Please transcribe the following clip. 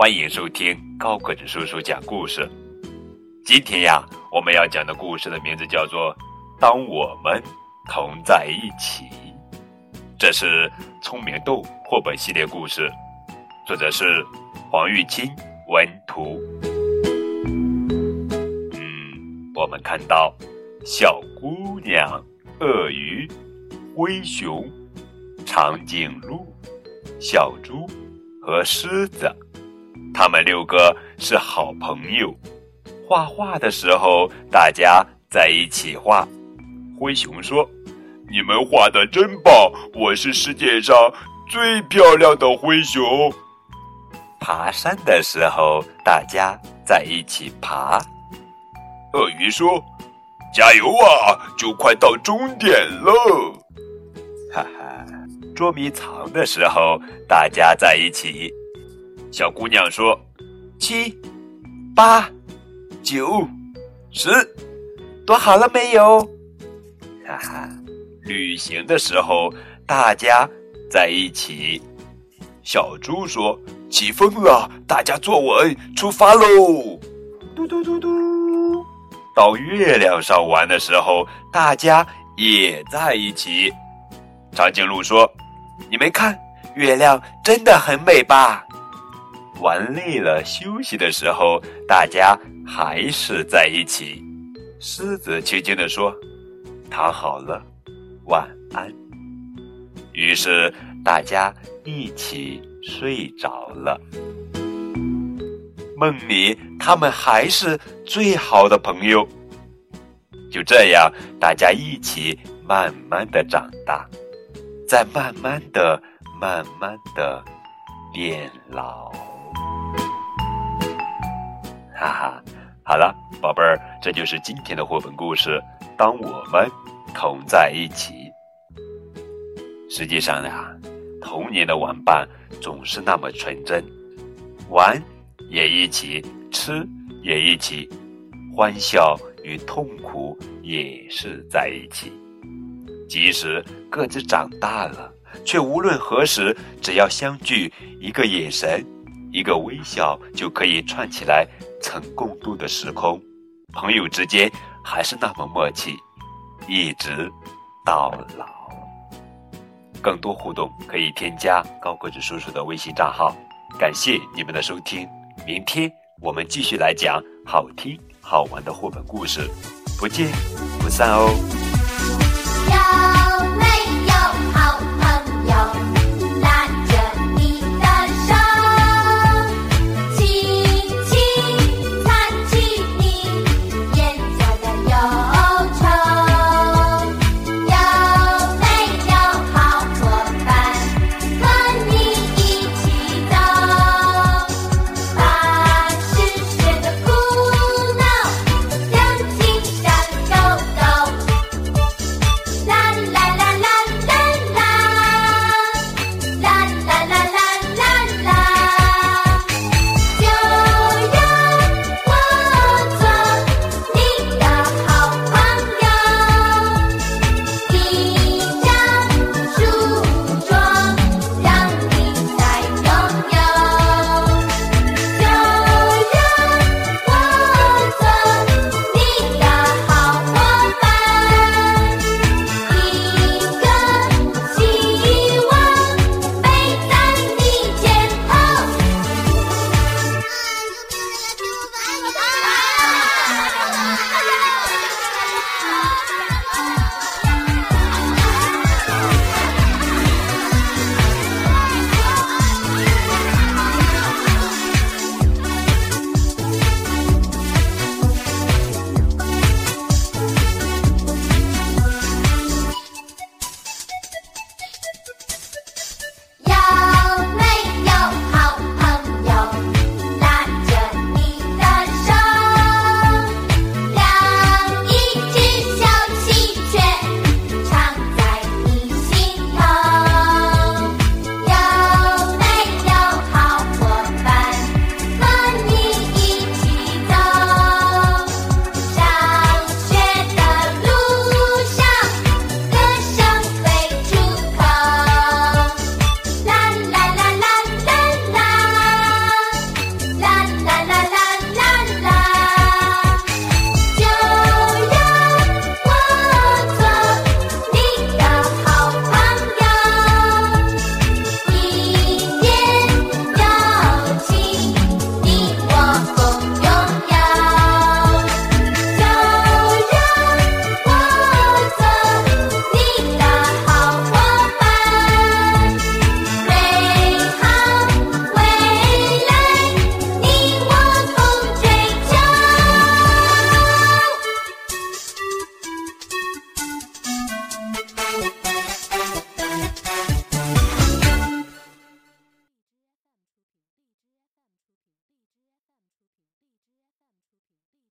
欢迎收听高个子叔叔讲故事。今天呀，我们要讲的故事的名字叫做《当我们同在一起》，这是聪明豆绘本系列故事，作者是黄玉清文图。嗯，我们看到小姑娘、鳄鱼、灰熊、长颈鹿、小猪。和狮子，他们六个是好朋友。画画的时候，大家在一起画。灰熊说：“你们画的真棒，我是世界上最漂亮的灰熊。”爬山的时候，大家在一起爬。鳄鱼说：“加油啊，就快到终点了。”哈哈。捉迷藏的时候，大家在一起。小姑娘说：“七、八、九、十，躲好了没有？”哈哈。旅行的时候，大家在一起。小猪说：“起风了，大家坐稳，出发喽！”嘟嘟嘟嘟。到月亮上玩的时候，大家也在一起。长颈鹿说。你们看，月亮真的很美吧？玩累了休息的时候，大家还是在一起。狮子轻轻地说：“躺好了，晚安。”于是大家一起睡着了。梦里，他们还是最好的朋友。就这样，大家一起慢慢的长大。再慢慢的、慢慢的变老，哈哈！好了，宝贝儿，这就是今天的绘本故事。当我们同在一起，实际上呀，童年的玩伴总是那么纯真，玩也一起，吃也一起，欢笑与痛苦也是在一起。即使各自长大了，却无论何时，只要相聚，一个眼神，一个微笑，就可以串起来曾共度的时空。朋友之间还是那么默契，一直到老。更多互动可以添加高个子叔叔的微信账号。感谢你们的收听，明天我们继续来讲好听好玩的绘本故事，不见不散哦。